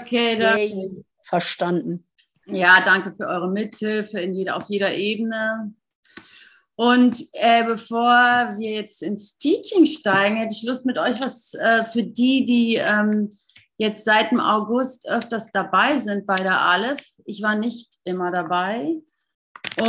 Okay, danke. Verstanden. Ja, danke für eure Mithilfe in jeder, auf jeder Ebene. Und äh, bevor wir jetzt ins Teaching steigen, hätte ich Lust mit euch was äh, für die, die ähm, jetzt seit dem August öfters dabei sind bei der Aleph. Ich war nicht immer dabei.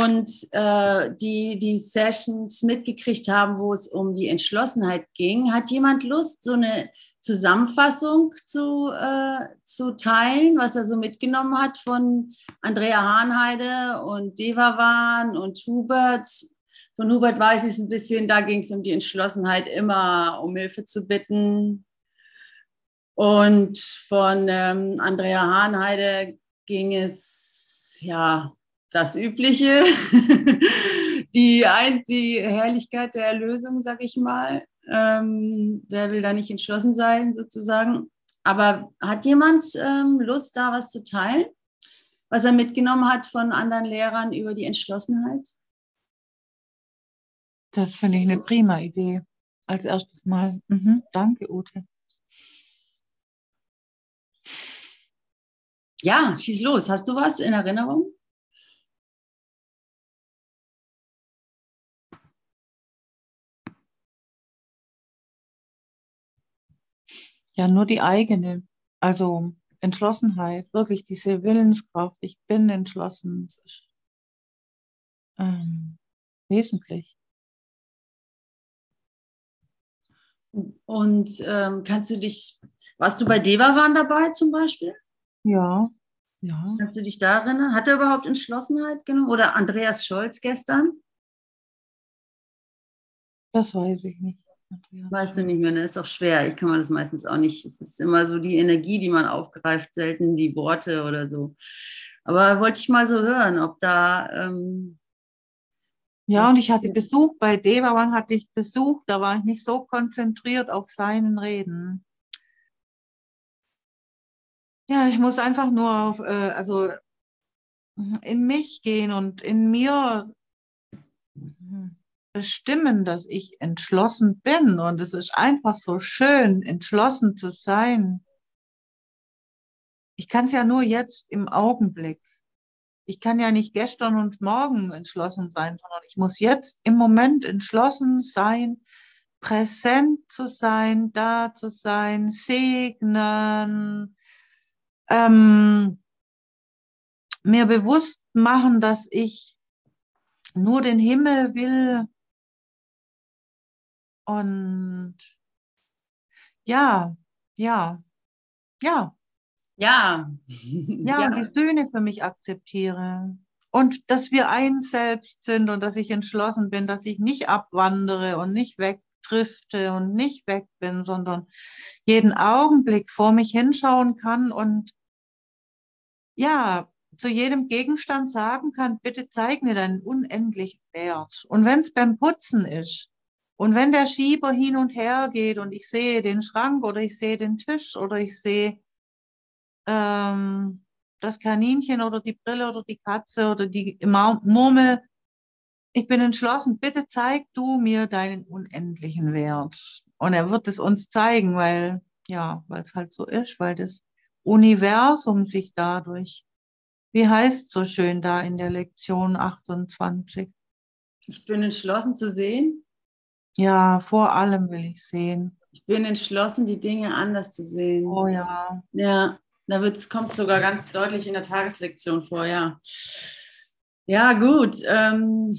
Und äh, die die Sessions mitgekriegt haben, wo es um die Entschlossenheit ging. Hat jemand Lust, so eine Zusammenfassung zu, äh, zu teilen, was er so mitgenommen hat von Andrea Hahnheide und Devavan und Hubert? Von Hubert weiß ich es ein bisschen, da ging es um die Entschlossenheit, immer um Hilfe zu bitten. Und von ähm, Andrea Hahnheide ging es, ja, das Übliche, die, die Herrlichkeit der Erlösung, sag ich mal. Ähm, wer will da nicht entschlossen sein, sozusagen? Aber hat jemand ähm, Lust, da was zu teilen, was er mitgenommen hat von anderen Lehrern über die Entschlossenheit? Das finde ich eine prima Idee. Als erstes Mal. Mhm. Danke, Ute. Ja, schieß los. Hast du was in Erinnerung? Ja, nur die eigene. Also Entschlossenheit, wirklich diese Willenskraft. Ich bin entschlossen. Das ist ähm, wesentlich. Und ähm, kannst du dich, warst du bei Devavan dabei zum Beispiel? Ja, ja. Kannst du dich da erinnern? Hat er überhaupt Entschlossenheit genommen? Oder Andreas Scholz gestern? Das weiß ich nicht. Weißt du nicht mehr, ne? Ist auch schwer. Ich kann man das meistens auch nicht. Es ist immer so die Energie, die man aufgreift, selten die Worte oder so. Aber wollte ich mal so hören, ob da ähm, ja, und ich hatte Besuch bei Devawan hatte ich Besuch, da war ich nicht so konzentriert auf seinen Reden. Ja, ich muss einfach nur auf, äh, also in mich gehen und in mir bestimmen, dass ich entschlossen bin. Und es ist einfach so schön, entschlossen zu sein. Ich kann es ja nur jetzt im Augenblick ich kann ja nicht gestern und morgen entschlossen sein, sondern ich muss jetzt im Moment entschlossen sein, präsent zu sein, da zu sein, segnen, ähm, mir bewusst machen, dass ich nur den Himmel will und ja, ja, ja, ja. Ja, ja. und die Söhne für mich akzeptiere. Und dass wir eins selbst sind und dass ich entschlossen bin, dass ich nicht abwandere und nicht wegdrifte und nicht weg bin, sondern jeden Augenblick vor mich hinschauen kann und ja, zu jedem Gegenstand sagen kann, bitte zeig mir deinen unendlichen Wert. Und wenn es beim Putzen ist und wenn der Schieber hin und her geht und ich sehe den Schrank oder ich sehe den Tisch oder ich sehe ähm, das Kaninchen oder die Brille oder die Katze oder die Murmel. Ich bin entschlossen, bitte zeig du mir deinen unendlichen Wert. Und er wird es uns zeigen, weil, ja, weil es halt so ist, weil das Universum sich dadurch, wie heißt so schön da in der Lektion 28? Ich bin entschlossen zu sehen. Ja, vor allem will ich sehen. Ich bin entschlossen, die Dinge anders zu sehen. Oh ja. Ja. Da wird's, kommt sogar ganz deutlich in der Tageslektion vor, ja. Ja, gut. Ähm,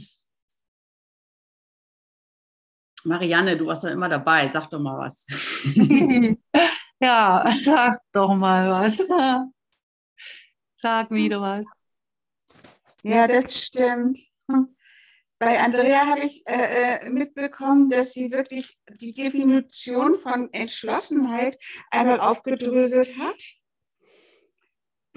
Marianne, du warst ja immer dabei. Sag doch mal was. ja, sag doch mal was. Sag wieder was. Ja, das stimmt. Bei Andrea habe ich äh, äh, mitbekommen, dass sie wirklich die Definition von Entschlossenheit einmal aufgedröselt hat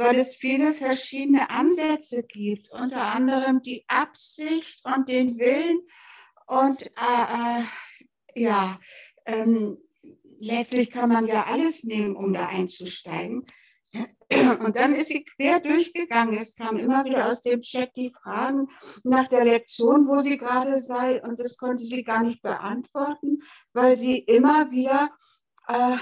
weil es viele verschiedene Ansätze gibt, unter anderem die Absicht und den Willen und äh, äh, ja, ähm, letztlich kann man ja alles nehmen, um da einzusteigen. Und dann ist sie quer durchgegangen. Es kamen immer wieder aus dem Chat die Fragen nach der Lektion, wo sie gerade sei. Und das konnte sie gar nicht beantworten, weil sie immer wieder äh,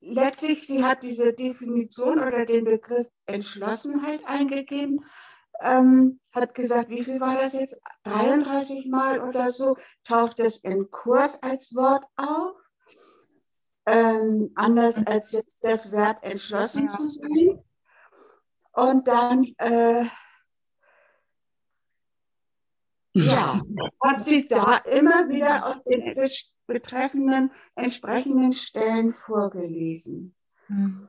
letztlich, sie hat diese Definition oder den Begriff Entschlossenheit eingegeben, ähm, hat gesagt, wie viel war das jetzt? 33 Mal oder so taucht es im Kurs als Wort auf. Ähm, anders als jetzt das Wert entschlossen zu sein. Und dann äh, ja, hat sie da immer wieder aus den betreffenden entsprechenden Stellen vorgelesen. Mhm.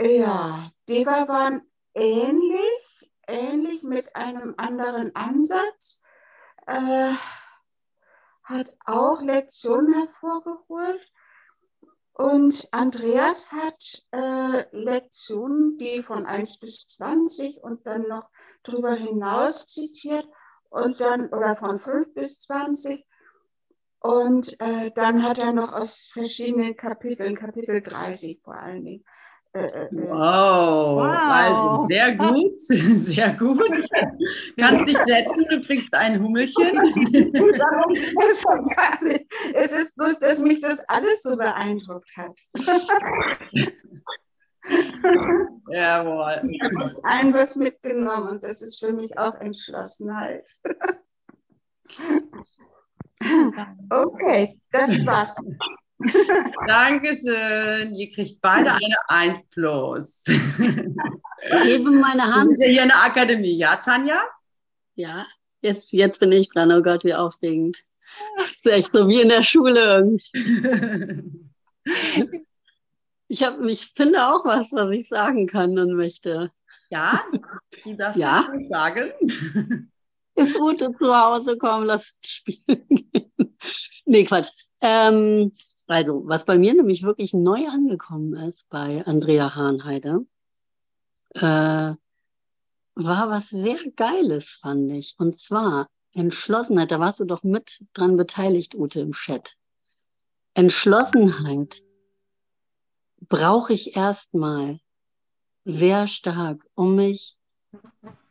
Ja, Deva waren ähnlich, ähnlich mit einem anderen Ansatz, äh, hat auch Lektionen hervorgeholt. Und Andreas hat äh, Lektionen, die von 1 bis 20 und dann noch darüber hinaus zitiert und dann, oder von 5 bis 20. Und äh, dann hat er noch aus verschiedenen Kapiteln, Kapitel 30 vor allen Dingen. Wow, wow. Also sehr gut, sehr gut. Kannst dich setzen, du kriegst ein Hummelchen. es ist bloß, dass mich das alles so beeindruckt hat. Jawohl. Ich habe ein was mitgenommen und das ist für mich auch Entschlossenheit. okay, das war's. Dankeschön. Ihr kriegt beide eine 1 plus. Ich gebe meine Hand. Sind hier in der Akademie, ja, Tanja? Ja, jetzt, jetzt bin ich dran. Oh Gott, wie aufregend. Das ist echt so wie in der Schule irgendwie. Ich, hab, ich finde auch was, was ich sagen kann und möchte. Ja, du darfst ja? das sagen. Ist Ute zu Hause kommen, lass spielen gehen. nee, Quatsch. Ähm, also, was bei mir nämlich wirklich neu angekommen ist bei Andrea Hahnheide, äh, war was sehr Geiles, fand ich. Und zwar Entschlossenheit. Da warst du doch mit dran beteiligt, Ute, im Chat. Entschlossenheit brauche ich erstmal sehr stark, um mich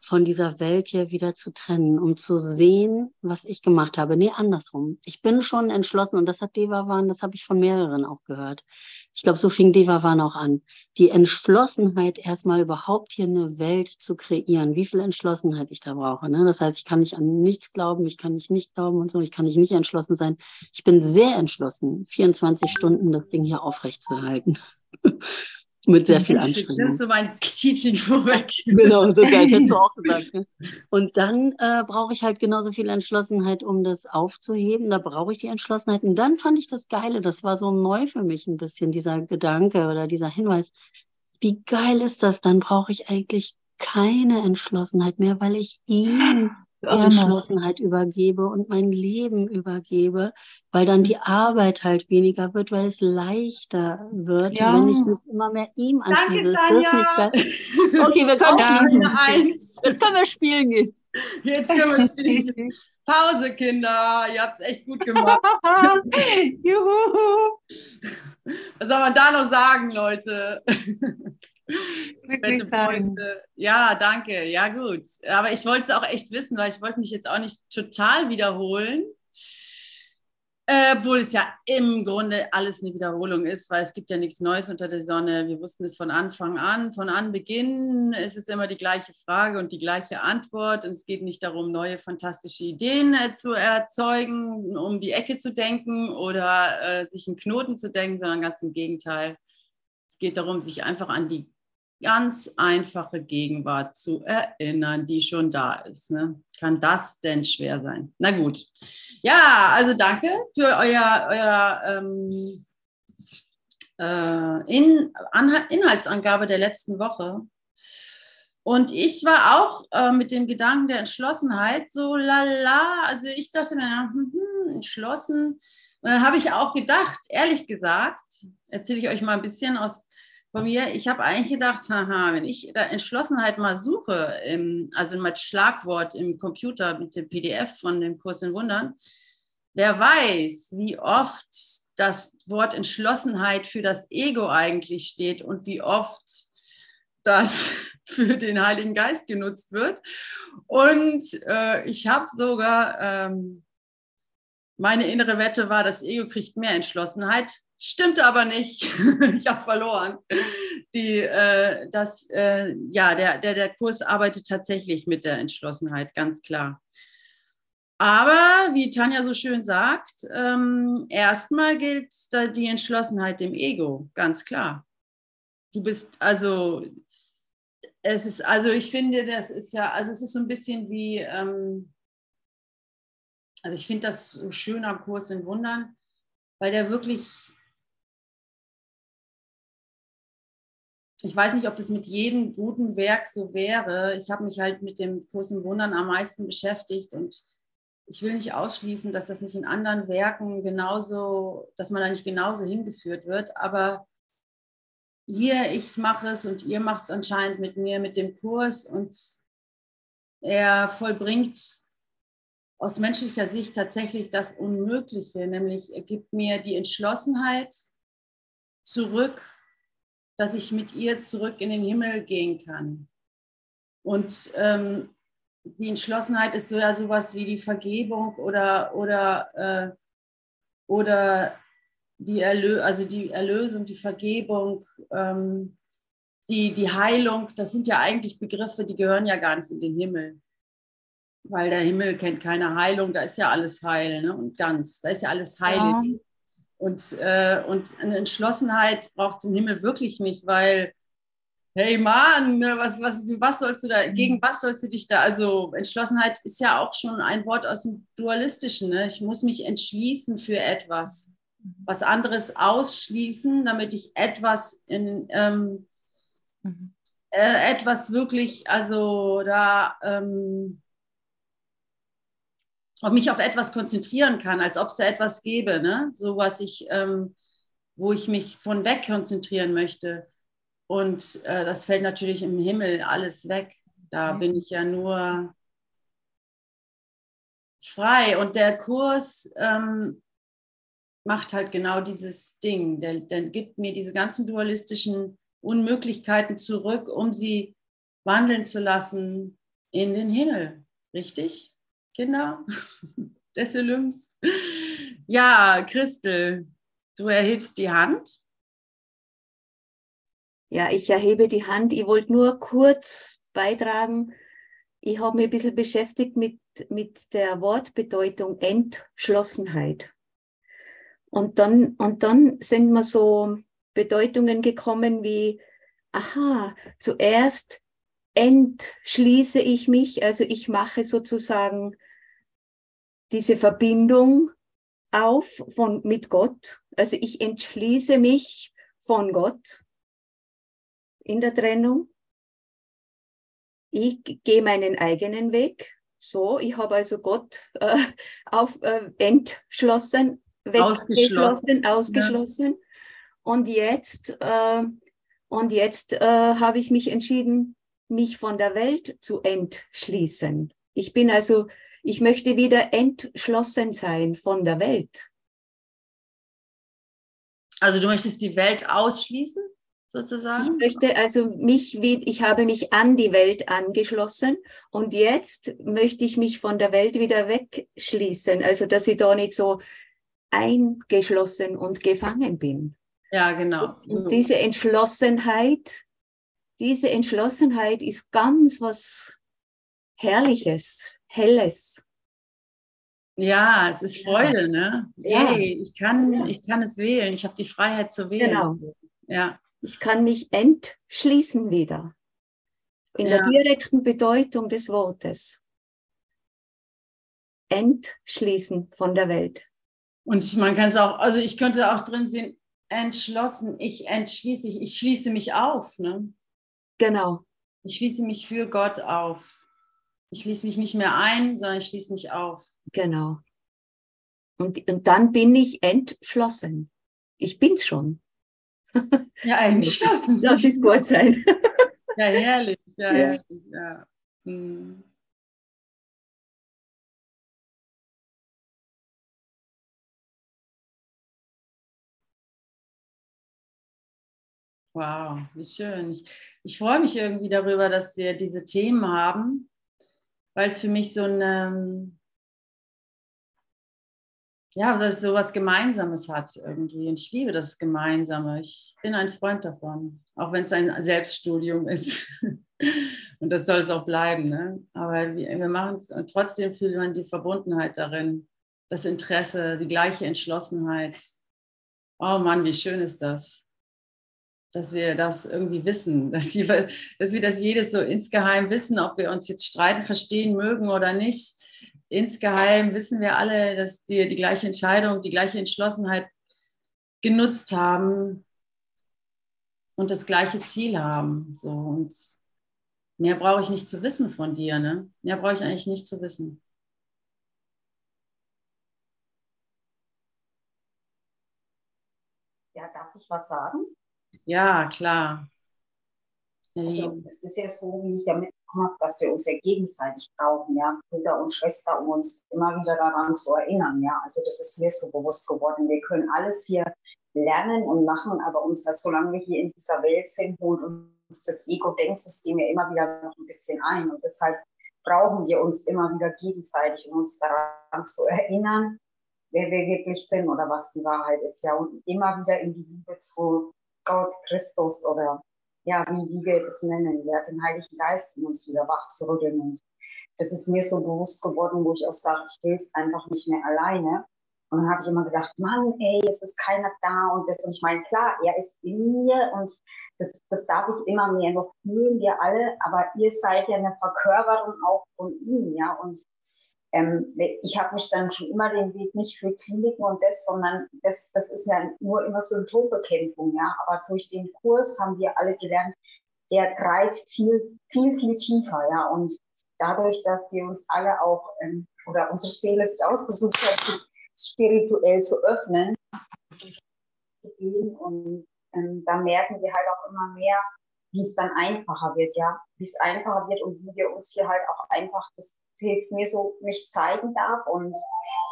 von dieser Welt hier wieder zu trennen, um zu sehen, was ich gemacht habe. Nee, andersrum. Ich bin schon entschlossen und das hat Devavan, das habe ich von mehreren auch gehört. Ich glaube, so fing Devavan auch an. Die Entschlossenheit, erstmal überhaupt hier eine Welt zu kreieren, wie viel Entschlossenheit ich da brauche. Ne? Das heißt, ich kann nicht an nichts glauben, ich kann nicht nicht glauben und so, ich kann nicht nicht entschlossen sein. Ich bin sehr entschlossen, 24 Stunden das Ding hier aufrechtzuerhalten. Mit sehr viel Anstrengung. Ist so mein Teaching vorweg. Genau, so geil, hättest du auch gesagt. Ne? Und dann äh, brauche ich halt genauso viel Entschlossenheit, um das aufzuheben. Da brauche ich die Entschlossenheit. Und dann fand ich das Geile, das war so neu für mich ein bisschen, dieser Gedanke oder dieser Hinweis. Wie geil ist das? Dann brauche ich eigentlich keine Entschlossenheit mehr, weil ich ihn Entschlossenheit übergebe und mein Leben übergebe, weil dann die Arbeit halt weniger wird, weil es leichter wird, ja. wenn ich mich immer mehr ihm anschließe. Danke, okay, wir können spielen. Jetzt können wir spielen gehen. Jetzt können wir spielen gehen. Pause, Kinder. Ihr habt es echt gut gemacht. Juhu. Was soll man da noch sagen, Leute? Ja, danke. Ja, gut. Aber ich wollte es auch echt wissen, weil ich wollte mich jetzt auch nicht total wiederholen. Äh, obwohl es ja im Grunde alles eine Wiederholung ist, weil es gibt ja nichts Neues unter der Sonne. Wir wussten es von Anfang an, von Anbeginn. Es ist immer die gleiche Frage und die gleiche Antwort. Und es geht nicht darum, neue fantastische Ideen äh, zu erzeugen, um die Ecke zu denken oder äh, sich einen Knoten zu denken, sondern ganz im Gegenteil. Es geht darum, sich einfach an die ganz einfache Gegenwart zu erinnern, die schon da ist. Ne? Kann das denn schwer sein? Na gut. Ja, also danke für euer, euer ähm, äh, In Inhaltsangabe der letzten Woche. Und ich war auch äh, mit dem Gedanken der Entschlossenheit so lala. Also ich dachte mir, hm, hm, entschlossen. Und dann habe ich auch gedacht, ehrlich gesagt, erzähle ich euch mal ein bisschen aus von mir, ich habe eigentlich gedacht, haha, wenn ich da Entschlossenheit mal suche, im, also mit Schlagwort im Computer mit dem PDF von dem Kurs in Wundern, wer weiß, wie oft das Wort Entschlossenheit für das Ego eigentlich steht und wie oft das für den Heiligen Geist genutzt wird. Und äh, ich habe sogar, ähm, meine innere Wette war, das Ego kriegt mehr Entschlossenheit Stimmte aber nicht. ich habe verloren. Die, äh, das, äh, ja, der, der, der Kurs arbeitet tatsächlich mit der Entschlossenheit, ganz klar. Aber wie Tanja so schön sagt, ähm, erstmal gilt die Entschlossenheit dem Ego, ganz klar. Du bist also, es ist, also ich finde, das ist ja, also es ist so ein bisschen wie, ähm, also ich finde das so schön am Kurs in Wundern, weil der wirklich, ich weiß nicht, ob das mit jedem guten Werk so wäre. Ich habe mich halt mit dem in Wundern am meisten beschäftigt und ich will nicht ausschließen, dass das nicht in anderen Werken genauso, dass man da nicht genauso hingeführt wird, aber hier, ich mache es und ihr macht es anscheinend mit mir, mit dem Kurs und er vollbringt aus menschlicher Sicht tatsächlich das Unmögliche, nämlich er gibt mir die Entschlossenheit zurück, dass ich mit ihr zurück in den Himmel gehen kann. Und ähm, die Entschlossenheit ist so ja sowas wie die Vergebung oder, oder, äh, oder die, Erlö also die Erlösung, die Vergebung, ähm, die, die Heilung. Das sind ja eigentlich Begriffe, die gehören ja gar nicht in den Himmel. Weil der Himmel kennt keine Heilung, da ist ja alles heil ne? und ganz, da ist ja alles heilig. Ja. Und, äh, und eine Entschlossenheit braucht es im Himmel wirklich nicht, weil hey Mann, ne, was, was, was sollst du da, mhm. gegen was sollst du dich da, also Entschlossenheit ist ja auch schon ein Wort aus dem Dualistischen. Ne? Ich muss mich entschließen für etwas, mhm. was anderes ausschließen, damit ich etwas in, ähm, mhm. äh, etwas wirklich, also da, ähm, ob mich auf etwas konzentrieren kann, als ob es da etwas gäbe, ne? so was ich, ähm, wo ich mich von weg konzentrieren möchte. Und äh, das fällt natürlich im Himmel alles weg. Da mhm. bin ich ja nur frei. Und der Kurs ähm, macht halt genau dieses Ding. Der, der gibt mir diese ganzen dualistischen Unmöglichkeiten zurück, um sie wandeln zu lassen in den Himmel. Richtig, Kinder? Des Olymps. Ja, Christel, du erhebst die Hand. Ja, ich erhebe die Hand. Ich wollte nur kurz beitragen. Ich habe mich ein bisschen beschäftigt mit, mit der Wortbedeutung Entschlossenheit. Und dann, und dann sind mir so Bedeutungen gekommen wie, aha, zuerst entschließe ich mich, also ich mache sozusagen diese Verbindung auf von, mit Gott. Also ich entschließe mich von Gott in der Trennung. Ich gehe meinen eigenen Weg. So, ich habe also Gott äh, auf, äh, entschlossen, weggeschlossen, ausgeschlossen. ausgeschlossen. Ja. Und jetzt, äh, und jetzt äh, habe ich mich entschieden, mich von der Welt zu entschließen. Ich bin also, ich möchte wieder entschlossen sein von der Welt. Also du möchtest die Welt ausschließen? sozusagen? Ich möchte also mich, ich habe mich an die Welt angeschlossen und jetzt möchte ich mich von der Welt wieder wegschließen, also dass ich da nicht so eingeschlossen und gefangen bin. Ja, genau. Und diese Entschlossenheit, diese Entschlossenheit ist ganz was Herrliches, Helles. Ja, es ist Freude, ne? Ja. Hey, ich kann, ich kann es wählen. Ich habe die Freiheit zu wählen. Genau. Ja. Ich kann mich entschließen wieder. In ja. der direkten Bedeutung des Wortes. Entschließen von der Welt. Und man kann es auch, also ich könnte auch drin sehen, entschlossen, ich entschließe, ich, ich schließe mich auf. Ne? Genau. Ich schließe mich für Gott auf. Ich schließe mich nicht mehr ein, sondern ich schließe mich auf. Genau. Und, und dann bin ich entschlossen. Ich bin's schon. Ja, eingeschlossen. Das ist Gott sein. Ja, herrlich. Ja, ja. herrlich. Ja. Hm. Wow, wie schön. Ich, ich freue mich irgendwie darüber, dass wir diese Themen haben, weil es für mich so ein, ja, dass es so was Gemeinsames hat irgendwie. Und ich liebe das Gemeinsame. Ich bin ein Freund davon, auch wenn es ein Selbststudium ist. und das soll es auch bleiben. Ne? Aber wir, wir machen es und trotzdem fühlt man die Verbundenheit darin, das Interesse, die gleiche Entschlossenheit. Oh Mann, wie schön ist das, dass wir das irgendwie wissen, dass wir, dass wir das jedes so insgeheim wissen, ob wir uns jetzt streiten, verstehen mögen oder nicht insgeheim wissen wir alle, dass die die gleiche Entscheidung, die gleiche Entschlossenheit genutzt haben und das gleiche Ziel haben. So und mehr brauche ich nicht zu wissen von dir, ne? Mehr brauche ich eigentlich nicht zu wissen. Ja, darf ich was sagen? Ja, klar. Also, es ist ja so, wie ich damit habe, dass wir uns ja gegenseitig brauchen, ja, Brüder und Schwester, um uns immer wieder daran zu erinnern, ja. Also das ist mir so bewusst geworden. Wir können alles hier lernen und machen, aber uns das, solange wir hier in dieser Welt sind, holt uns das Ego-Denksystem ja immer wieder noch ein bisschen ein. Und deshalb brauchen wir uns immer wieder gegenseitig, um uns daran zu erinnern, wer wir wirklich sind oder was die Wahrheit ist, ja. Und immer wieder in die Liebe zu Gott, Christus oder ja, wie, wie wir das nennen, ja, den Heiligen Geist in uns wieder wach zu rütteln. Und das ist mir so bewusst geworden, wo ich auch sage, ich will es einfach nicht mehr alleine. Und dann habe ich immer gedacht, Mann, ey, es ist keiner da und das. Und ich meine, klar, er ist in mir und das, das darf ich immer mehr noch fühlen, wir alle, aber ihr seid ja eine Verkörperung auch von ihm, ja. Und ähm, ich habe mich dann schon immer den Weg nicht für Kliniken und das, sondern das, das ist ja nur immer Symptombekämpfung, ja. Aber durch den Kurs haben wir alle gelernt, der greift viel, viel, viel tiefer, ja. Und dadurch, dass wir uns alle auch ähm, oder unsere Seele sich ausgesucht hat, spirituell zu öffnen, und ähm, da merken wir halt auch immer mehr, wie es dann einfacher wird, ja, wie es einfacher wird und wie wir uns hier halt auch einfach das hilft mir so, mich zeigen darf und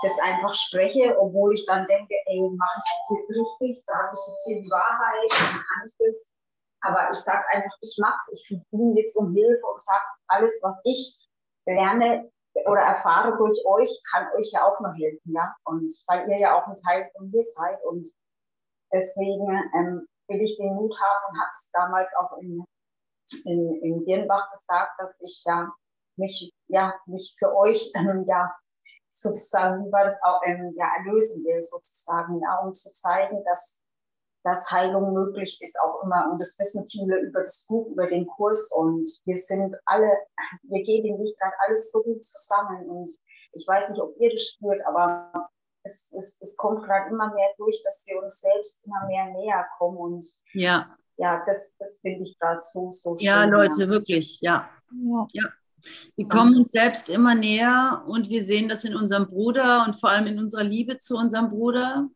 das einfach spreche, obwohl ich dann denke, ey, mache ich das jetzt richtig, sage ich jetzt hier die Wahrheit, kann ich das. Aber ich sage einfach, ich mache es, ich bin jetzt um Hilfe und sage, alles, was ich lerne oder erfahre durch euch, kann euch ja auch noch helfen, ja. Und weil ihr ja auch ein Teil von mir seid und deswegen ähm, will ich den Mut haben und habe es damals auch in, in, in Birnbach gesagt, dass ich ja mich, ja, mich für euch, ähm, ja, sozusagen, wie war das auch, ähm, ja, erlösen will, sozusagen, ja, um zu zeigen, dass, dass Heilung möglich ist, auch immer. Und das wissen viele über das Buch, über den Kurs. Und wir sind alle, wir gehen den Weg gerade alles so gut zusammen. Und ich weiß nicht, ob ihr das spürt, aber es, es, es kommt gerade immer mehr durch, dass wir uns selbst immer mehr näher kommen. Und ja, ja das, das finde ich gerade so, so schön. Ja, Leute, wirklich, ja. ja. ja. Wir kommen uns selbst immer näher und wir sehen das in unserem Bruder und vor allem in unserer Liebe zu unserem Bruder.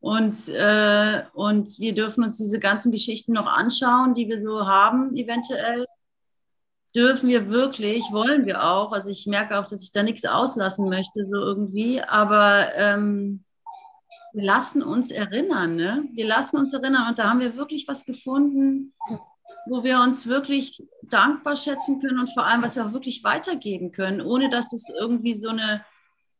Und, äh, und wir dürfen uns diese ganzen Geschichten noch anschauen, die wir so haben, eventuell. Dürfen wir wirklich, wollen wir auch. Also ich merke auch, dass ich da nichts auslassen möchte, so irgendwie. Aber ähm, wir lassen uns erinnern, ne? Wir lassen uns erinnern und da haben wir wirklich was gefunden, wo wir uns wirklich dankbar schätzen können und vor allem, was wir wirklich weitergeben können, ohne dass es irgendwie so eine,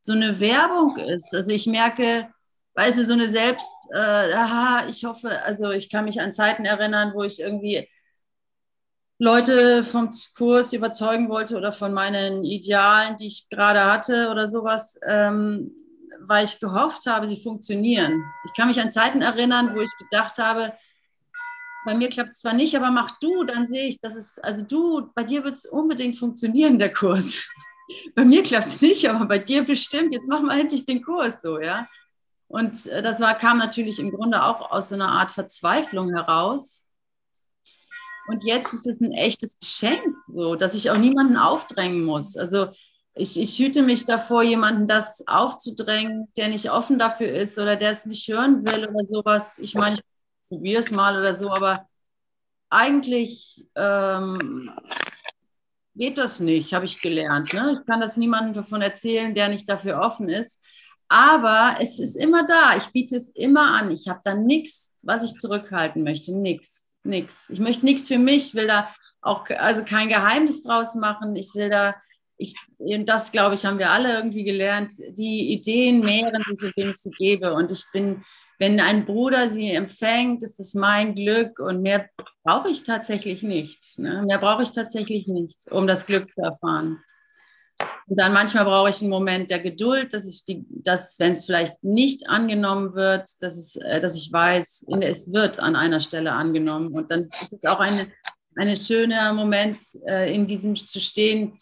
so eine Werbung ist. Also ich merke, weißt du, so eine Selbst, äh, aha, ich hoffe, also ich kann mich an Zeiten erinnern, wo ich irgendwie Leute vom Kurs überzeugen wollte oder von meinen Idealen, die ich gerade hatte oder sowas, ähm, weil ich gehofft habe, sie funktionieren. Ich kann mich an Zeiten erinnern, wo ich gedacht habe, bei mir klappt es zwar nicht, aber mach du, dann sehe ich, dass es, also du, bei dir wird es unbedingt funktionieren, der Kurs. bei mir klappt es nicht, aber bei dir bestimmt. Jetzt machen wir endlich den Kurs so, ja. Und äh, das war, kam natürlich im Grunde auch aus so einer Art Verzweiflung heraus. Und jetzt ist es ein echtes Geschenk, so, dass ich auch niemanden aufdrängen muss. Also ich, ich hüte mich davor, jemanden das aufzudrängen, der nicht offen dafür ist oder der es nicht hören will oder sowas. Ich meine, ich probiere es mal oder so, aber eigentlich ähm, geht das nicht, habe ich gelernt. Ne? Ich kann das niemandem davon erzählen, der nicht dafür offen ist. Aber es ist immer da. Ich biete es immer an. Ich habe da nichts, was ich zurückhalten möchte. Nichts, nichts. Ich möchte nichts für mich. Ich will da auch also kein Geheimnis draus machen. Ich will da ich, das glaube ich, haben wir alle irgendwie gelernt, die Ideen mehren sich, indem ich sie gebe. Und ich bin, wenn ein Bruder sie empfängt, ist es mein Glück und mehr brauche ich tatsächlich nicht. Ne? Mehr brauche ich tatsächlich nicht, um das Glück zu erfahren. Und dann manchmal brauche ich einen Moment der Geduld, dass ich die, dass, wenn es vielleicht nicht angenommen wird, dass, es, äh, dass ich weiß, es wird an einer Stelle angenommen. Und dann ist es auch ein eine schöner Moment, äh, in diesem zu stehen,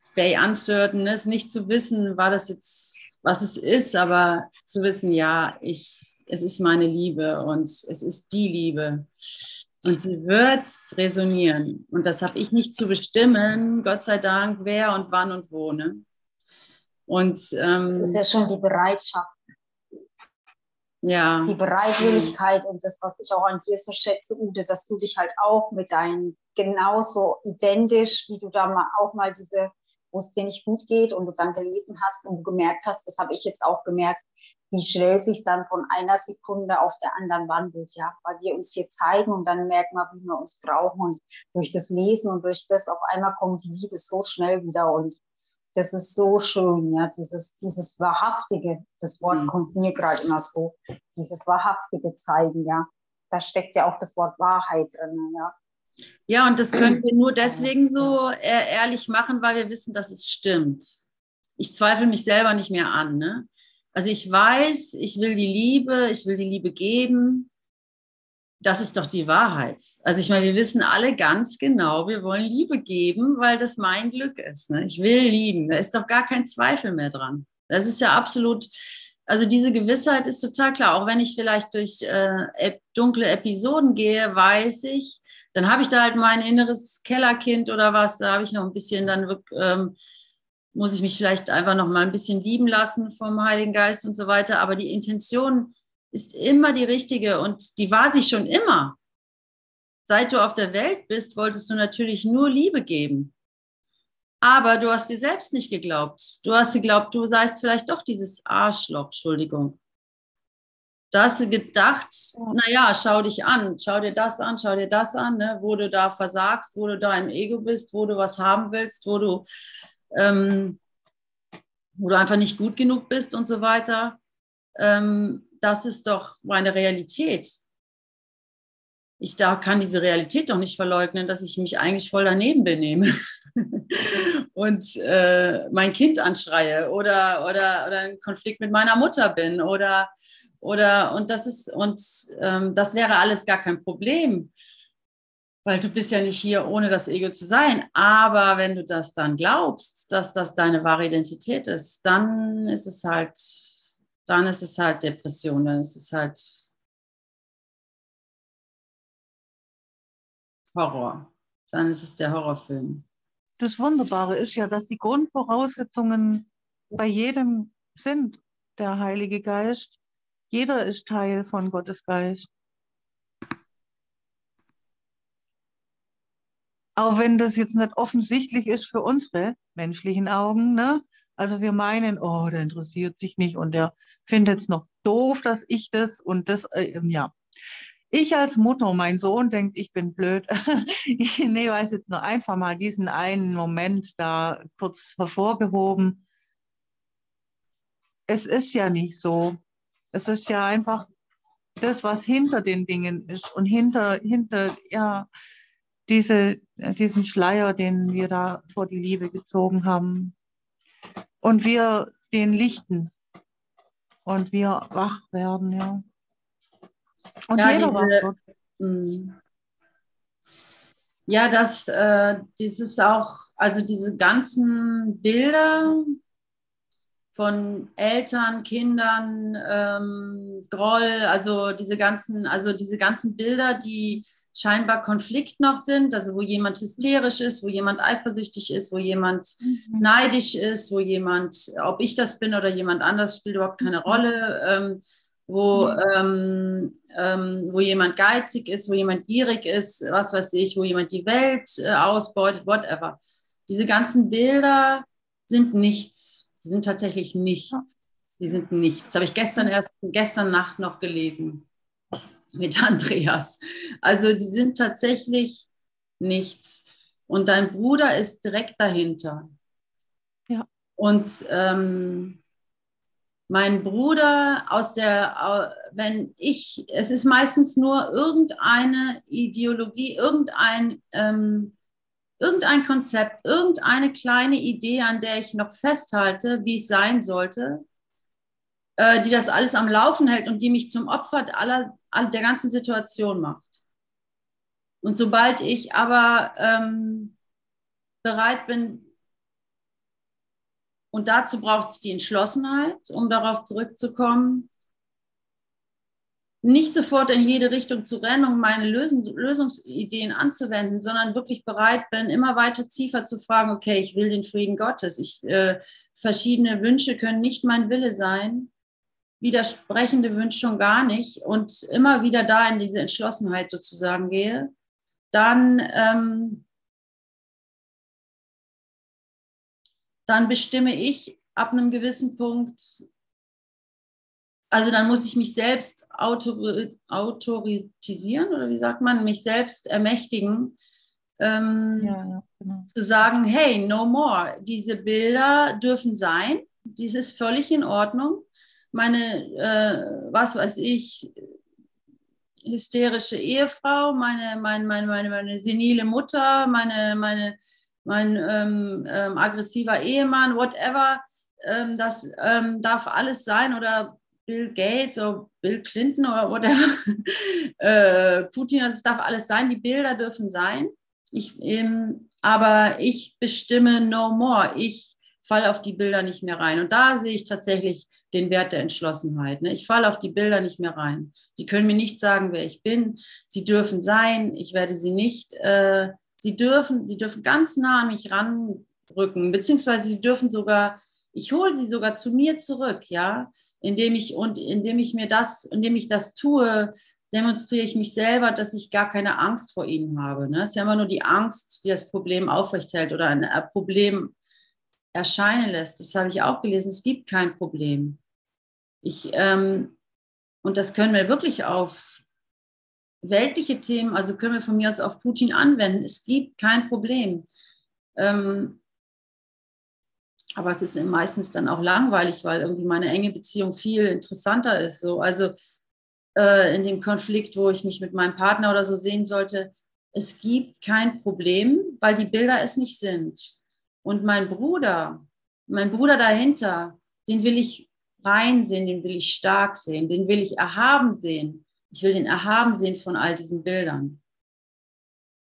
stay uncertain, ne? es nicht zu wissen, war das jetzt, was es ist, aber zu wissen, ja, ich, es ist meine Liebe und es ist die Liebe. Und sie wird resonieren. Und das habe ich nicht zu bestimmen, Gott sei Dank, wer und wann und wo. Ne? Und, ähm, das ist ja schon die Bereitschaft. Ja. Die Bereitwilligkeit und das, was ich auch an dir so schätze, Ute, dass du dich halt auch mit deinen genauso identisch, wie du da mal auch mal diese, wo es dir nicht gut geht und du dann gelesen hast und du gemerkt hast, das habe ich jetzt auch gemerkt, wie schnell sich dann von einer Sekunde auf der anderen wandelt, ja, weil wir uns hier zeigen und dann merken wir, wie wir uns brauchen und durch das Lesen und durch das auf einmal kommt die Liebe so schnell wieder und das ist so schön, ja, dieses, dieses Wahrhaftige, das Wort mhm. kommt mir gerade immer so, dieses Wahrhaftige zeigen, ja. Da steckt ja auch das Wort Wahrheit drin, ja. Ja, und das können wir nur deswegen so ehrlich machen, weil wir wissen, dass es stimmt. Ich zweifle mich selber nicht mehr an. Ne? Also ich weiß, ich will die Liebe, ich will die Liebe geben. Das ist doch die Wahrheit. Also ich meine, wir wissen alle ganz genau, wir wollen Liebe geben, weil das mein Glück ist. Ne? Ich will lieben. Da ist doch gar kein Zweifel mehr dran. Das ist ja absolut, also diese Gewissheit ist total klar. Auch wenn ich vielleicht durch äh, dunkle Episoden gehe, weiß ich, dann habe ich da halt mein inneres Kellerkind oder was, da habe ich noch ein bisschen, dann ähm, muss ich mich vielleicht einfach noch mal ein bisschen lieben lassen vom Heiligen Geist und so weiter. Aber die Intention ist immer die richtige und die war sie schon immer. Seit du auf der Welt bist, wolltest du natürlich nur Liebe geben. Aber du hast dir selbst nicht geglaubt. Du hast geglaubt, du seist vielleicht doch dieses Arschloch, Entschuldigung. Da hast du gedacht, naja, schau dich an, schau dir das an, schau dir das an, ne, wo du da versagst, wo du da im Ego bist, wo du was haben willst, wo du, ähm, wo du einfach nicht gut genug bist und so weiter. Ähm, das ist doch meine Realität. Ich da kann diese Realität doch nicht verleugnen, dass ich mich eigentlich voll daneben benehme und äh, mein Kind anschreie oder, oder, oder einen Konflikt mit meiner Mutter bin oder oder und das ist, und ähm, das wäre alles gar kein Problem, weil du bist ja nicht hier, ohne das Ego zu sein. Aber wenn du das dann glaubst, dass das deine wahre Identität ist, dann ist es halt, dann ist es halt Depression, dann ist es halt Horror. Dann ist es der Horrorfilm. Das Wunderbare ist ja, dass die Grundvoraussetzungen bei jedem sind, der Heilige Geist, jeder ist Teil von Gottes Geist. Auch wenn das jetzt nicht offensichtlich ist für unsere menschlichen Augen, ne? Also wir meinen, oh, der interessiert sich nicht und der findet es noch doof, dass ich das und das, äh, ja. Ich als Mutter, mein Sohn denkt, ich bin blöd. ich nee, weiß jetzt nur einfach mal diesen einen Moment da kurz hervorgehoben. Es ist ja nicht so. Es ist ja einfach das, was hinter den Dingen ist und hinter, hinter ja, diese, diesen Schleier, den wir da vor die Liebe gezogen haben. Und wir den lichten und wir wach werden, ja. Und ja, jeder diese, wach wird. Hm. Ja, das, äh, dieses auch, also diese ganzen Bilder, von Eltern, Kindern, ähm, Groll, also diese ganzen, also diese ganzen Bilder, die scheinbar Konflikt noch sind, also wo jemand hysterisch ist, wo jemand eifersüchtig ist, wo jemand mhm. neidisch ist, wo jemand, ob ich das bin oder jemand anders, spielt überhaupt keine mhm. Rolle, ähm, wo, ähm, ähm, wo jemand geizig ist, wo jemand gierig ist, was weiß ich, wo jemand die Welt äh, ausbeutet, whatever. Diese ganzen Bilder sind nichts die sind tatsächlich nichts. Die sind nichts. Das habe ich gestern erst, gestern Nacht noch gelesen mit Andreas. Also die sind tatsächlich nichts. Und dein Bruder ist direkt dahinter. Ja. Und ähm, mein Bruder aus der, wenn ich, es ist meistens nur irgendeine Ideologie, irgendein, ähm, irgendein Konzept, irgendeine kleine Idee, an der ich noch festhalte, wie es sein sollte, äh, die das alles am Laufen hält und die mich zum Opfer aller, der ganzen Situation macht. Und sobald ich aber ähm, bereit bin, und dazu braucht es die Entschlossenheit, um darauf zurückzukommen, nicht sofort in jede Richtung zu rennen, um meine Lösung, Lösungsideen anzuwenden, sondern wirklich bereit bin, immer weiter tiefer zu fragen, okay, ich will den Frieden Gottes. Ich, äh, verschiedene Wünsche können nicht mein Wille sein, widersprechende Wünsche schon gar nicht und immer wieder da in diese Entschlossenheit sozusagen gehe, dann, ähm, dann bestimme ich ab einem gewissen Punkt, also dann muss ich mich selbst autori autorisieren oder wie sagt man, mich selbst ermächtigen, ähm, ja, genau. zu sagen, hey, no more, diese Bilder dürfen sein, dies ist völlig in Ordnung. Meine, äh, was weiß ich, hysterische Ehefrau, meine, meine, meine, meine, meine senile Mutter, meine, meine, mein ähm, ähm, aggressiver Ehemann, whatever, ähm, das ähm, darf alles sein oder Bill Gates oder Bill Clinton oder whatever, äh, Putin, das darf alles sein, die Bilder dürfen sein. Ich, ähm, aber ich bestimme no more. Ich falle auf die Bilder nicht mehr rein. Und da sehe ich tatsächlich den Wert der Entschlossenheit. Ne? Ich falle auf die Bilder nicht mehr rein. Sie können mir nicht sagen, wer ich bin. Sie dürfen sein. Ich werde sie nicht. Äh, sie dürfen, sie dürfen ganz nah an mich ranrücken, beziehungsweise sie dürfen sogar, ich hole sie sogar zu mir zurück, ja, indem ich und indem ich mir das, indem ich das tue, demonstriere ich mich selber, dass ich gar keine Angst vor ihnen habe. Ne? Es ist ja immer nur die Angst, die das Problem aufrechthält oder ein Problem erscheinen lässt. Das habe ich auch gelesen. Es gibt kein Problem. Ich, ähm, und das können wir wirklich auf weltliche Themen, also können wir von mir aus auf Putin anwenden. Es gibt kein Problem. Ähm, aber es ist meistens dann auch langweilig, weil irgendwie meine enge Beziehung viel interessanter ist. So. Also äh, in dem Konflikt, wo ich mich mit meinem Partner oder so sehen sollte, es gibt kein Problem, weil die Bilder es nicht sind. Und mein Bruder, mein Bruder dahinter, den will ich rein sehen, den will ich stark sehen, den will ich erhaben sehen. Ich will den erhaben sehen von all diesen Bildern.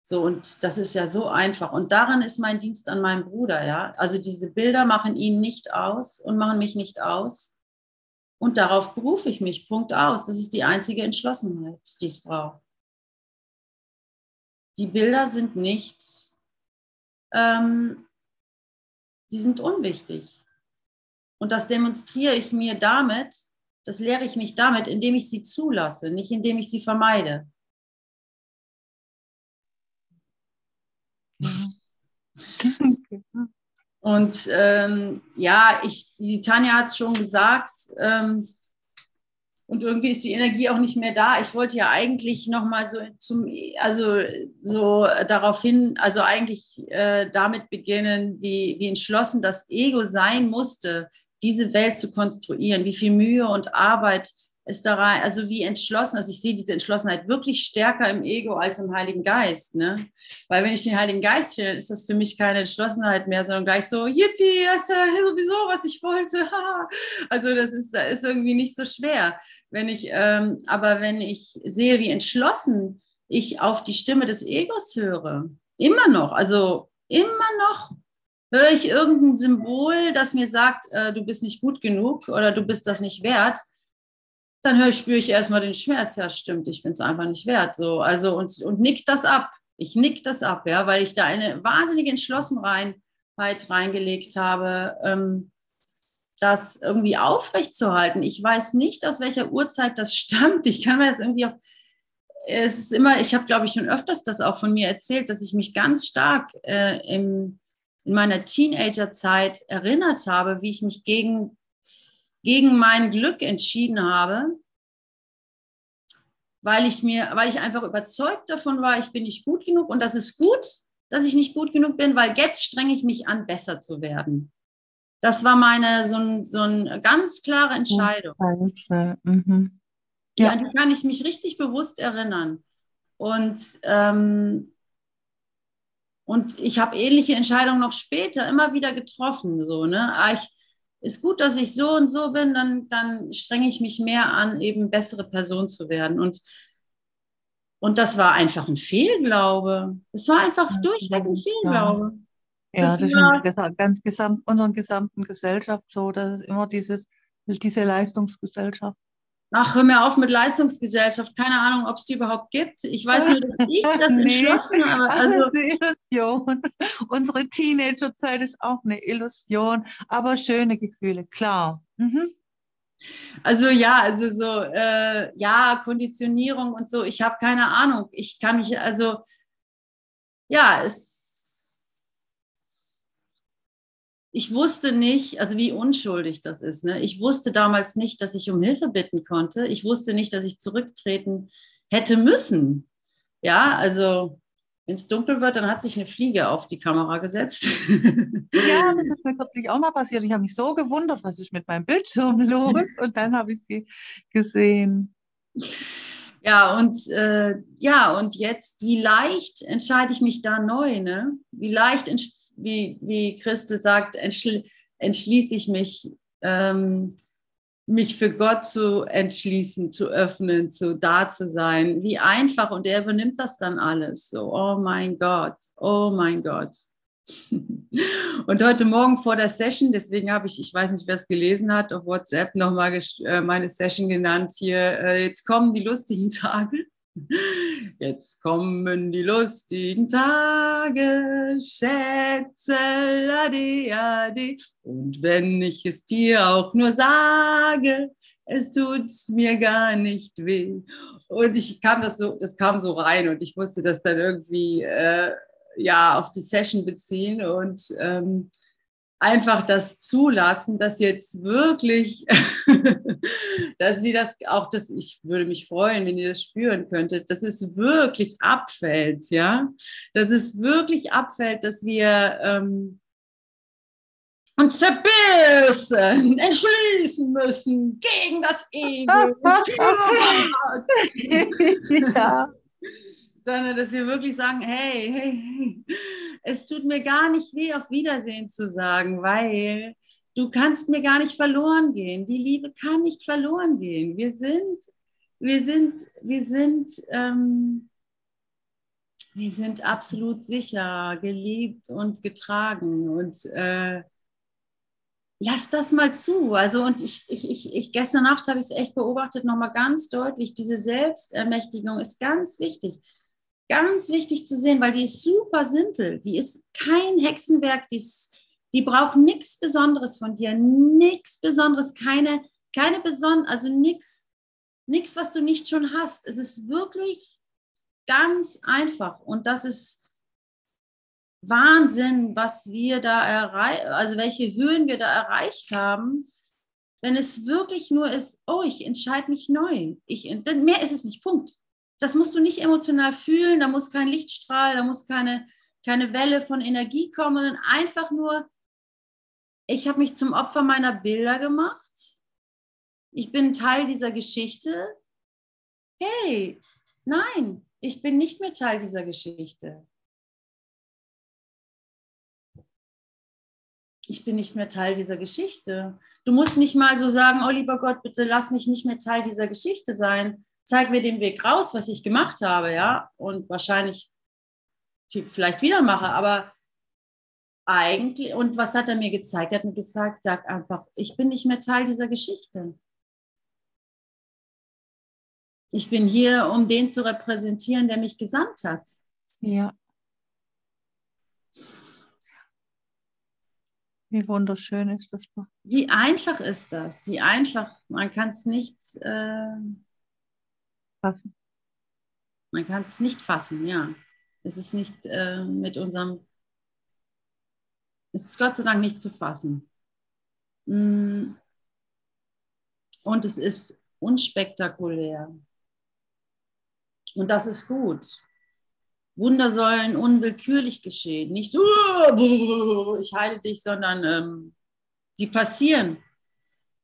So, und das ist ja so einfach. Und daran ist mein Dienst an meinem Bruder, ja. Also diese Bilder machen ihn nicht aus und machen mich nicht aus. Und darauf berufe ich mich. Punkt aus. Das ist die einzige Entschlossenheit, die es braucht. Die Bilder sind nichts ähm, die sind unwichtig. Und das demonstriere ich mir damit, das lehre ich mich damit, indem ich sie zulasse, nicht indem ich sie vermeide. Und ähm, ja, ich, die Tanja hat es schon gesagt, ähm, und irgendwie ist die Energie auch nicht mehr da. Ich wollte ja eigentlich noch mal so zum, also so darauf hin, also eigentlich äh, damit beginnen, wie, wie entschlossen das Ego sein musste, diese Welt zu konstruieren, wie viel Mühe und Arbeit ist da rein, also wie entschlossen, also ich sehe diese Entschlossenheit wirklich stärker im Ego als im Heiligen Geist, ne? Weil wenn ich den Heiligen Geist finde, ist das für mich keine Entschlossenheit mehr, sondern gleich so, yippie, das ist ja sowieso, was ich wollte. also das ist, ist irgendwie nicht so schwer. Wenn ich, ähm, aber wenn ich sehe, wie entschlossen ich auf die Stimme des Egos höre, immer noch, also immer noch höre ich irgendein Symbol, das mir sagt, äh, du bist nicht gut genug oder du bist das nicht wert, dann höre, spüre ich erstmal den Schmerz. Ja, stimmt, ich bin es einfach nicht wert. So, also und, und nick das ab. Ich nick das ab, ja, weil ich da eine wahnsinnige Entschlossenheit reingelegt habe, ähm, das irgendwie aufrechtzuerhalten. Ich weiß nicht, aus welcher Uhrzeit das stammt. Ich kann mir das irgendwie auch. Es ist immer, ich habe, glaube ich, schon öfters das auch von mir erzählt, dass ich mich ganz stark äh, im, in meiner Teenagerzeit erinnert habe, wie ich mich gegen gegen mein Glück entschieden habe, weil ich mir, weil ich einfach überzeugt davon war, ich bin nicht gut genug und das ist gut, dass ich nicht gut genug bin, weil jetzt strenge ich mich an, besser zu werden. Das war meine so, ein, so eine ganz klare Entscheidung. Mhm. Ja. ja, die kann ich mich richtig bewusst erinnern. Und, ähm, und ich habe ähnliche Entscheidungen noch später immer wieder getroffen. So, ne? Ah, ich, ist gut, dass ich so und so bin, dann, dann strenge ich mich mehr an, eben bessere Person zu werden. Und, und das war einfach ein Fehlglaube. Es war einfach durchweg ein Fehlglaube. Ja, das, das ist in ganz gesamt, unserer gesamten Gesellschaft so, dass es immer dieses, diese Leistungsgesellschaft. Ach, hör mir auf mit Leistungsgesellschaft. Keine Ahnung, ob es die überhaupt gibt. Ich weiß nur, dass ich das nee, entschlossen habe. Also, das ist eine Illusion. Unsere Teenagerzeit ist auch eine Illusion, aber schöne Gefühle, klar. Mhm. Also ja, also so, äh, ja, Konditionierung und so, ich habe keine Ahnung. Ich kann nicht, also ja, es ich wusste nicht, also wie unschuldig das ist. Ne? Ich wusste damals nicht, dass ich um Hilfe bitten konnte. Ich wusste nicht, dass ich zurücktreten hätte müssen. Ja, also wenn es dunkel wird, dann hat sich eine Fliege auf die Kamera gesetzt. Ja, das ist mir kürzlich auch mal passiert. Ich habe mich so gewundert, was ist mit meinem Bildschirm los? Und dann habe ich sie gesehen. Ja, und äh, ja, und jetzt, wie leicht entscheide ich mich da neu, ne? Wie leicht wie, wie Christel sagt, entschli entschließe ich mich, ähm, mich für Gott zu entschließen, zu öffnen, zu da zu sein. Wie einfach und er übernimmt das dann alles. So, oh mein Gott, oh mein Gott. Und heute Morgen vor der Session, deswegen habe ich, ich weiß nicht, wer es gelesen hat, auf WhatsApp nochmal äh, meine Session genannt hier, äh, jetzt kommen die lustigen Tage. Jetzt kommen die lustigen Tage, Schätze, adi, adi. Und wenn ich es dir auch nur sage, es tut mir gar nicht weh. Und ich kam das so, das kam so rein und ich musste das dann irgendwie äh, ja auf die Session beziehen und ähm, einfach das zulassen, dass jetzt wirklich, dass wir das auch das, ich würde mich freuen, wenn ihr das spüren könntet, dass es wirklich abfällt, ja, dass es wirklich abfällt, dass wir ähm, uns verbissen, entschließen müssen gegen das Ego. ja sondern dass wir wirklich sagen, hey, hey, es tut mir gar nicht weh, auf Wiedersehen zu sagen, weil du kannst mir gar nicht verloren gehen. Die Liebe kann nicht verloren gehen. Wir sind, wir sind, wir sind, ähm, wir sind absolut sicher, geliebt und getragen und äh, lass das mal zu. Also, und ich, ich, ich, ich gestern Nacht habe ich es echt beobachtet, nochmal ganz deutlich. Diese Selbstermächtigung ist ganz wichtig ganz wichtig zu sehen, weil die ist super simpel. Die ist kein Hexenwerk, die, ist, die braucht nichts Besonderes von dir, nichts Besonderes, keine, keine Beson also nichts, nichts, was du nicht schon hast. Es ist wirklich ganz einfach und das ist Wahnsinn, was wir da erreichen, also welche Höhen wir da erreicht haben, wenn es wirklich nur ist, oh, ich entscheide mich neu. Ich, mehr ist es nicht, Punkt das musst du nicht emotional fühlen, da muss kein Lichtstrahl, da muss keine, keine Welle von Energie kommen, sondern einfach nur, ich habe mich zum Opfer meiner Bilder gemacht. Ich bin Teil dieser Geschichte. Hey, nein, ich bin nicht mehr Teil dieser Geschichte. ich bin nicht mehr Teil dieser Geschichte. Du musst nicht mal so sagen, oh lieber Gott, bitte lass mich nicht mehr Teil dieser Geschichte sein, zeig mir den Weg raus, was ich gemacht habe, ja, und wahrscheinlich vielleicht wieder mache, aber eigentlich, und was hat er mir gezeigt? Er hat mir gesagt, sag einfach, ich bin nicht mehr Teil dieser Geschichte. Ich bin hier, um den zu repräsentieren, der mich gesandt hat. Ja. Wie wunderschön ist das doch. Wie einfach ist das? Wie einfach. Man kann es nicht. Äh, fassen. Man kann es nicht fassen, ja. Es ist nicht äh, mit unserem, es ist Gott sei Dank nicht zu fassen. Mm. Und es ist unspektakulär. Und das ist gut. Wunder sollen unwillkürlich geschehen. Nicht so, ich heile dich, sondern ähm, Die passieren.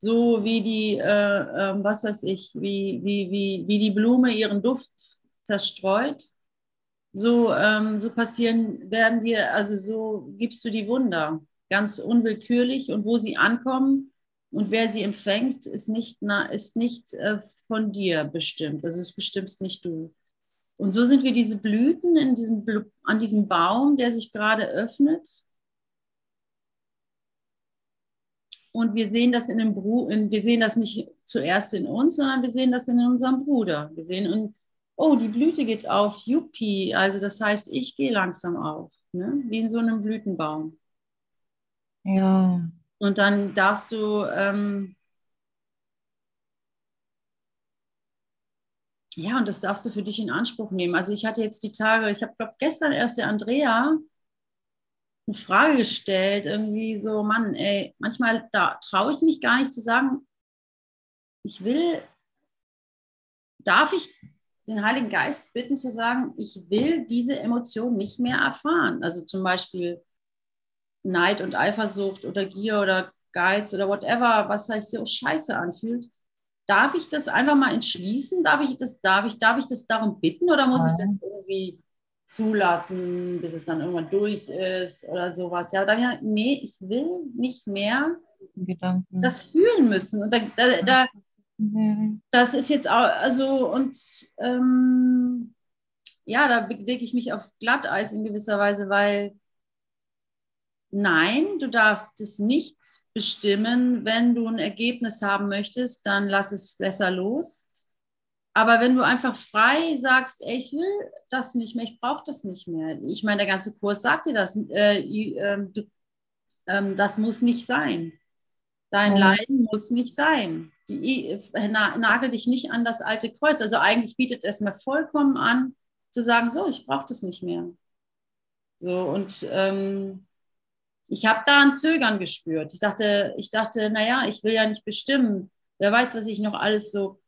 So wie die, äh, äh, was weiß ich, wie, wie, wie, wie die Blume ihren Duft zerstreut, so, ähm, so passieren, werden dir, also so gibst du die Wunder ganz unwillkürlich und wo sie ankommen und wer sie empfängt, ist nicht, na, ist nicht äh, von dir bestimmt. Also es bestimmst nicht du. Und so sind wir diese Blüten in diesem, an diesem Baum, der sich gerade öffnet. Und wir sehen das in dem Bru wir sehen das nicht zuerst in uns, sondern wir sehen das in unserem Bruder. Wir sehen, in, oh, die Blüte geht auf, yuppie. Also das heißt, ich gehe langsam auf, ne? wie in so einem Blütenbaum. Ja. Und dann darfst du ähm, ja, und das darfst du für dich in Anspruch nehmen. Also ich hatte jetzt die Tage, ich habe glaube gestern erst der Andrea eine Frage gestellt, irgendwie so, Mann, ey, manchmal da traue ich mich gar nicht zu sagen, ich will, darf ich den Heiligen Geist bitten zu sagen, ich will diese Emotion nicht mehr erfahren. Also zum Beispiel Neid und Eifersucht oder Gier oder Geiz oder whatever, was sich so scheiße anfühlt. Darf ich das einfach mal entschließen? Darf ich das, darf ich, darf ich das darum bitten oder muss ich das irgendwie zulassen, bis es dann irgendwann durch ist oder sowas. Ja, dann ja, nee, ich will nicht mehr Gedanken. das fühlen müssen. Und da, da, da das ist jetzt auch, also und ähm, ja, da bewege ich mich auf Glatteis in gewisser Weise, weil nein, du darfst es nicht bestimmen. Wenn du ein Ergebnis haben möchtest, dann lass es besser los. Aber wenn du einfach frei sagst, ey, ich will das nicht mehr, ich brauche das nicht mehr. Ich meine, der ganze Kurs sagt dir das. Äh, äh, du, äh, das muss nicht sein. Dein. Leiden muss nicht sein. Die, na, nagel dich nicht an das alte Kreuz. Also eigentlich bietet es mir vollkommen an, zu sagen, so, ich brauche das nicht mehr. So, und ähm, ich habe da ein Zögern gespürt. Ich dachte, ich dachte, naja, ich will ja nicht bestimmen. Wer weiß, was ich noch alles so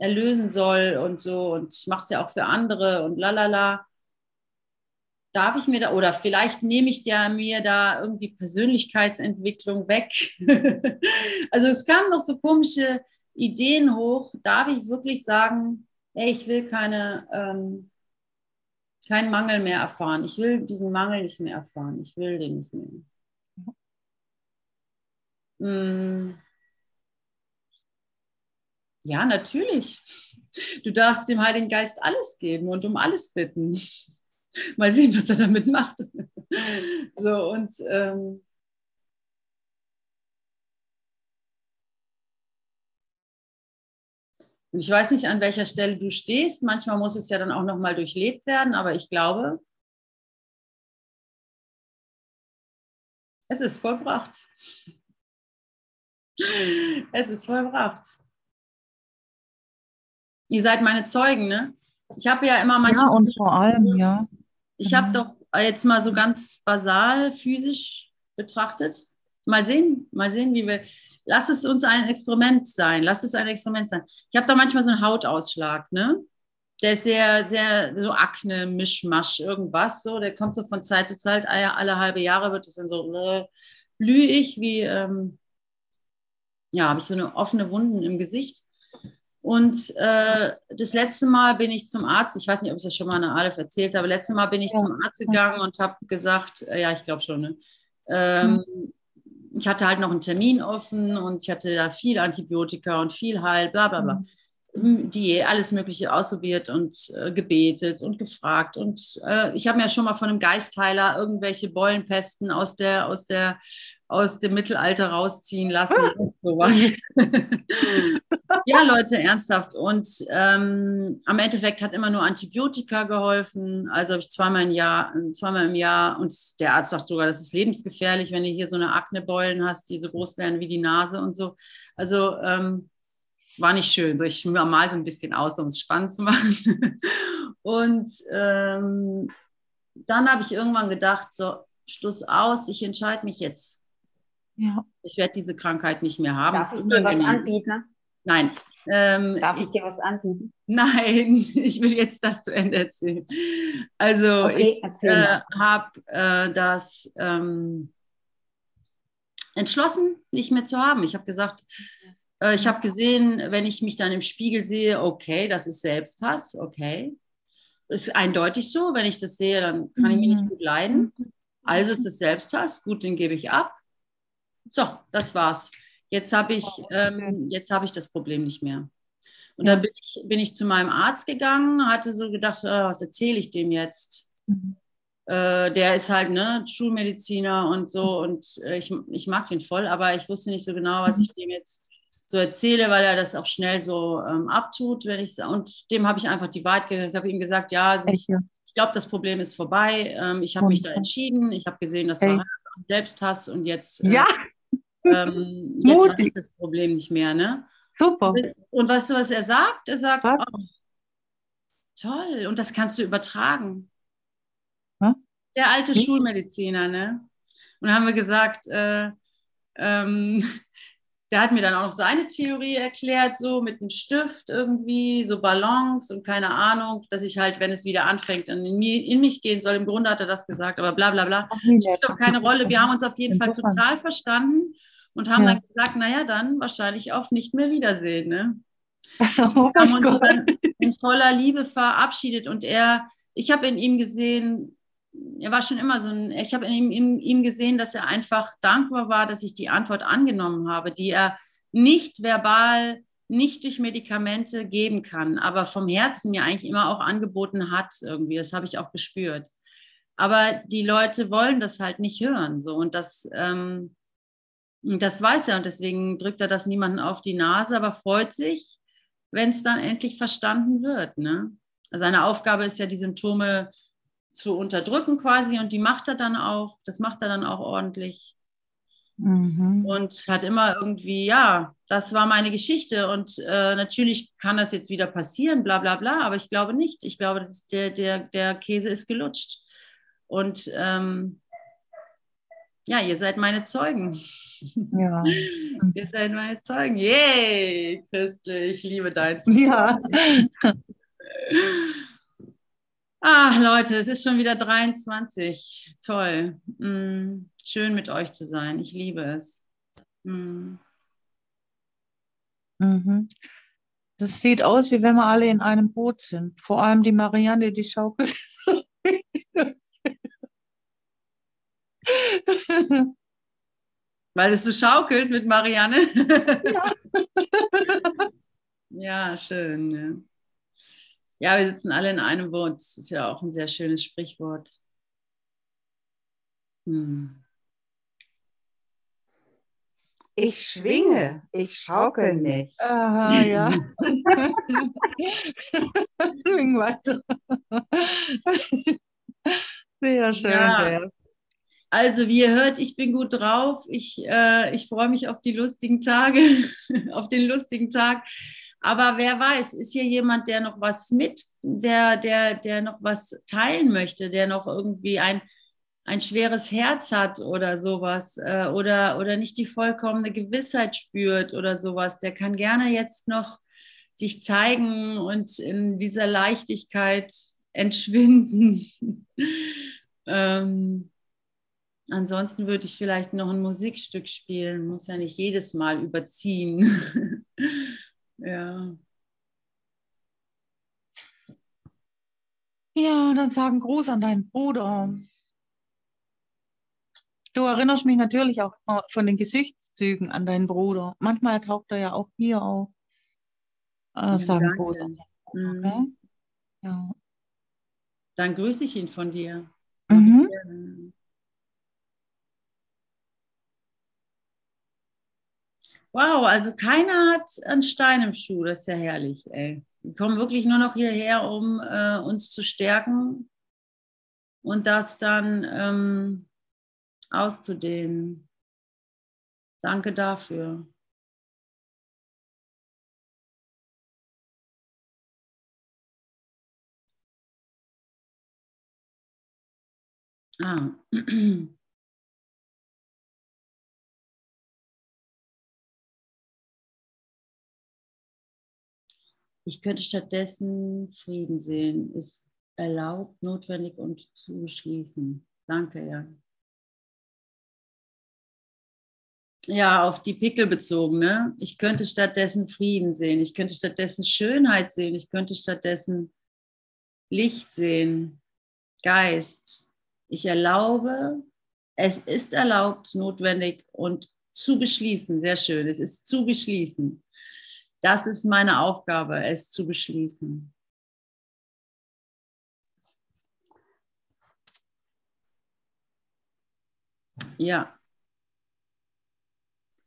erlösen soll und so und ich mache es ja auch für andere und lalala. Darf ich mir da, oder vielleicht nehme ich der, mir da irgendwie Persönlichkeitsentwicklung weg. also es kamen noch so komische Ideen hoch. Darf ich wirklich sagen, hey, ich will keine, ähm, keinen Mangel mehr erfahren. Ich will diesen Mangel nicht mehr erfahren. Ich will den nicht mehr. Mm. Ja, natürlich. Du darfst dem Heiligen Geist alles geben und um alles bitten. Mal sehen, was er damit macht. So, und ähm, ich weiß nicht, an welcher Stelle du stehst. Manchmal muss es ja dann auch nochmal durchlebt werden, aber ich glaube, es ist vollbracht. Es ist vollbracht. Ihr seid meine Zeugen, ne? Ich habe ja immer manchmal. Ja, und vor allem, ja. Ich habe doch jetzt mal so ganz basal physisch betrachtet. Mal sehen, mal sehen, wie wir. Lass es uns ein Experiment sein. Lass es ein Experiment sein. Ich habe da manchmal so einen Hautausschlag, ne? Der ist sehr, sehr so Akne, Mischmasch, irgendwas so. Der kommt so von Zeit zu Zeit, alle, alle halbe Jahre wird es dann so äh, blühe ich wie, ähm, ja, habe ich so eine offene Wunden im Gesicht. Und äh, das letzte Mal bin ich zum Arzt, ich weiß nicht, ob ich das schon mal an der Aleph erzählt habe, letzte Mal bin ich ja. zum Arzt gegangen und habe gesagt, äh, ja, ich glaube schon, ne? ähm, mhm. ich hatte halt noch einen Termin offen und ich hatte da viel Antibiotika und viel Heil, bla bla bla. Mhm die alles Mögliche ausprobiert und äh, gebetet und gefragt. Und äh, ich habe mir ja schon mal von einem Geistheiler irgendwelche Beulenpesten aus der, aus der, aus dem Mittelalter rausziehen lassen. ja, Leute, ernsthaft. Und ähm, am Endeffekt hat immer nur Antibiotika geholfen. Also habe ich zweimal im Jahr, zweimal im Jahr, und der Arzt sagt sogar, das ist lebensgefährlich, wenn du hier so eine Aknebeulen hast, die so groß werden wie die Nase und so. Also ähm, war nicht schön. So, ich mal so ein bisschen aus, um es spannend zu machen. Und ähm, dann habe ich irgendwann gedacht, so, Schluss aus, ich entscheide mich jetzt. Ja. Ich werde diese Krankheit nicht mehr haben. Darf ich dir was anbieten? Nein. Ähm, Darf ich dir was anbieten? Nein, ich will jetzt das zu Ende erzählen. Also okay, ich äh, habe äh, das ähm, entschlossen, nicht mehr zu haben. Ich habe gesagt, äh, ich habe gesehen, wenn ich mich dann im Spiegel sehe, okay, das ist Selbsthass, okay. Ist eindeutig so. Wenn ich das sehe, dann kann ich mich nicht gut leiden. Also ist es Selbsthass, gut, den gebe ich ab. So, das war's. Jetzt habe ich, ähm, jetzt habe ich das Problem nicht mehr. Und dann bin ich, bin ich zu meinem Arzt gegangen, hatte so gedacht, oh, was erzähle ich dem jetzt? Mhm. Äh, der ist halt ne, Schulmediziner und so und äh, ich, ich mag den voll, aber ich wusste nicht so genau, was ich dem jetzt so erzähle, weil er das auch schnell so ähm, abtut, wenn ich und dem habe ich einfach die Wahrheit gesagt. Ich habe ihm gesagt, ja, also ich, ich glaube, das Problem ist vorbei. Ähm, ich habe mich da entschieden. Ich habe gesehen, das war Selbsthass und jetzt, äh, ja. Ähm, jetzt habe ich das Problem nicht mehr. Ne? Super. Und weißt du, was er sagt? Er sagt, oh, toll, und das kannst du übertragen. Hm? Der alte hm? Schulmediziner, ne? Und dann haben wir gesagt, äh, ähm, der hat mir dann auch noch seine Theorie erklärt, so mit einem Stift irgendwie, so Ballons und keine Ahnung, dass ich halt, wenn es wieder anfängt, in, in mich gehen soll. Im Grunde hat er das gesagt, aber bla bla bla. Spielt doch keine Rolle. Wir haben uns auf jeden Fall total verstanden und haben ja. dann gesagt, naja, dann wahrscheinlich auf nicht mehr Wiedersehen. Ne? Oh haben uns Gott. dann in voller Liebe verabschiedet und er, ich habe in ihm gesehen, er war schon immer so ein, ich habe in ihm, in ihm gesehen, dass er einfach dankbar war, dass ich die Antwort angenommen habe, die er nicht verbal, nicht durch Medikamente geben kann, aber vom Herzen mir eigentlich immer auch angeboten hat irgendwie. Das habe ich auch gespürt. Aber die Leute wollen das halt nicht hören, so und das ähm, das weiß er und deswegen drückt er das niemanden auf die Nase, aber freut sich, wenn es dann endlich verstanden wird. Ne? Seine Aufgabe ist ja, die Symptome zu unterdrücken quasi und die macht er dann auch. Das macht er dann auch ordentlich. Mhm. Und hat immer irgendwie, ja, das war meine Geschichte und äh, natürlich kann das jetzt wieder passieren, bla bla bla, aber ich glaube nicht. Ich glaube, der, der, der Käse ist gelutscht. Und ähm, ja, ihr seid meine Zeugen. Ja. ihr seid meine Zeugen. Yay, Christel, ich liebe dein Zeug. Ja. Ah, Leute, es ist schon wieder 23. Toll. Mm, schön mit euch zu sein. Ich liebe es. Mm. Mhm. Das sieht aus, wie wenn wir alle in einem Boot sind. Vor allem die Marianne, die schaukelt. Weil es so schaukelt mit Marianne. Ja, ja schön. Ja. ja, wir sitzen alle in einem Boot. Das ist ja auch ein sehr schönes Sprichwort. Hm. Ich schwinge, ich schaukel nicht. Aha, ja. Schwing weiter. Sehr schön. Ja. Also, wie ihr hört, ich bin gut drauf. Ich, äh, ich freue mich auf die lustigen Tage, auf den lustigen Tag. Aber wer weiß, ist hier jemand, der noch was mit, der, der, der noch was teilen möchte, der noch irgendwie ein, ein schweres Herz hat oder sowas äh, oder, oder nicht die vollkommene Gewissheit spürt oder sowas, der kann gerne jetzt noch sich zeigen und in dieser Leichtigkeit entschwinden. ähm, Ansonsten würde ich vielleicht noch ein Musikstück spielen, muss ja nicht jedes Mal überziehen. ja. Ja, dann sagen Gruß an deinen Bruder. Du erinnerst mich natürlich auch von den Gesichtszügen an deinen Bruder. Manchmal taucht er ja auch hier auf. Äh, sagen Gruß an deinen Bruder. Mhm. Ja. Dann grüße ich ihn von dir. Mhm. Wow, also keiner hat einen Stein im Schuh, das ist ja herrlich, ey. Wir kommen wirklich nur noch hierher, um äh, uns zu stärken und das dann ähm, auszudehnen. Danke dafür. Ah. Ich könnte stattdessen Frieden sehen. Ist erlaubt, notwendig und zu schließen. Danke, Jan. ja, auf die Pickel bezogen, ne? Ich könnte stattdessen Frieden sehen, ich könnte stattdessen Schönheit sehen, ich könnte stattdessen Licht sehen, Geist. Ich erlaube, es ist erlaubt, notwendig und zu beschließen, sehr schön, es ist zu beschließen. Das ist meine Aufgabe, es zu beschließen. Ja.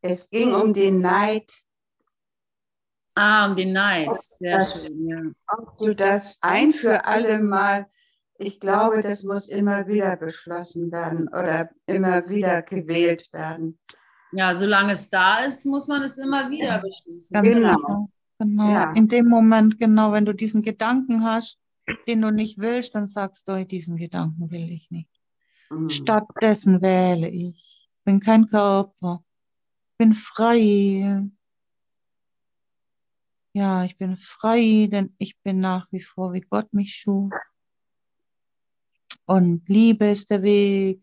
Es ging um den Neid. Ah, um den Neid. Sehr das, schön, ja. Ob du das ein für alle Mal, ich glaube, das muss immer wieder beschlossen werden oder immer wieder gewählt werden. Ja, solange es da ist, muss man es immer wieder beschließen. Genau. Genau. Ja. In dem Moment, genau, wenn du diesen Gedanken hast, den du nicht willst, dann sagst du, diesen Gedanken will ich nicht. Mhm. Stattdessen wähle ich. Bin kein Körper. Bin frei. Ja, ich bin frei, denn ich bin nach wie vor, wie Gott mich schuf. Und Liebe ist der Weg,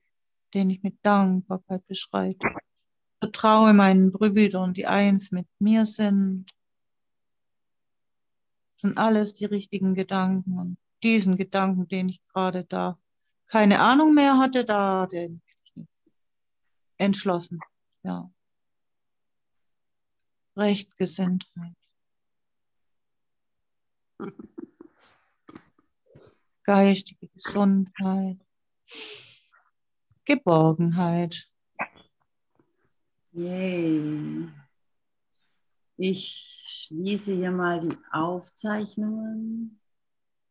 den ich mit Dankbarkeit beschreite. Vertraue meinen Brüdern, die eins mit mir sind. Das sind alles die richtigen Gedanken. Und diesen Gedanken, den ich gerade da keine Ahnung mehr hatte, da den entschlossen. Ja. Rechtgesinntheit. Geistige Gesundheit. Geborgenheit. Yay. Ich schließe hier mal die Aufzeichnungen.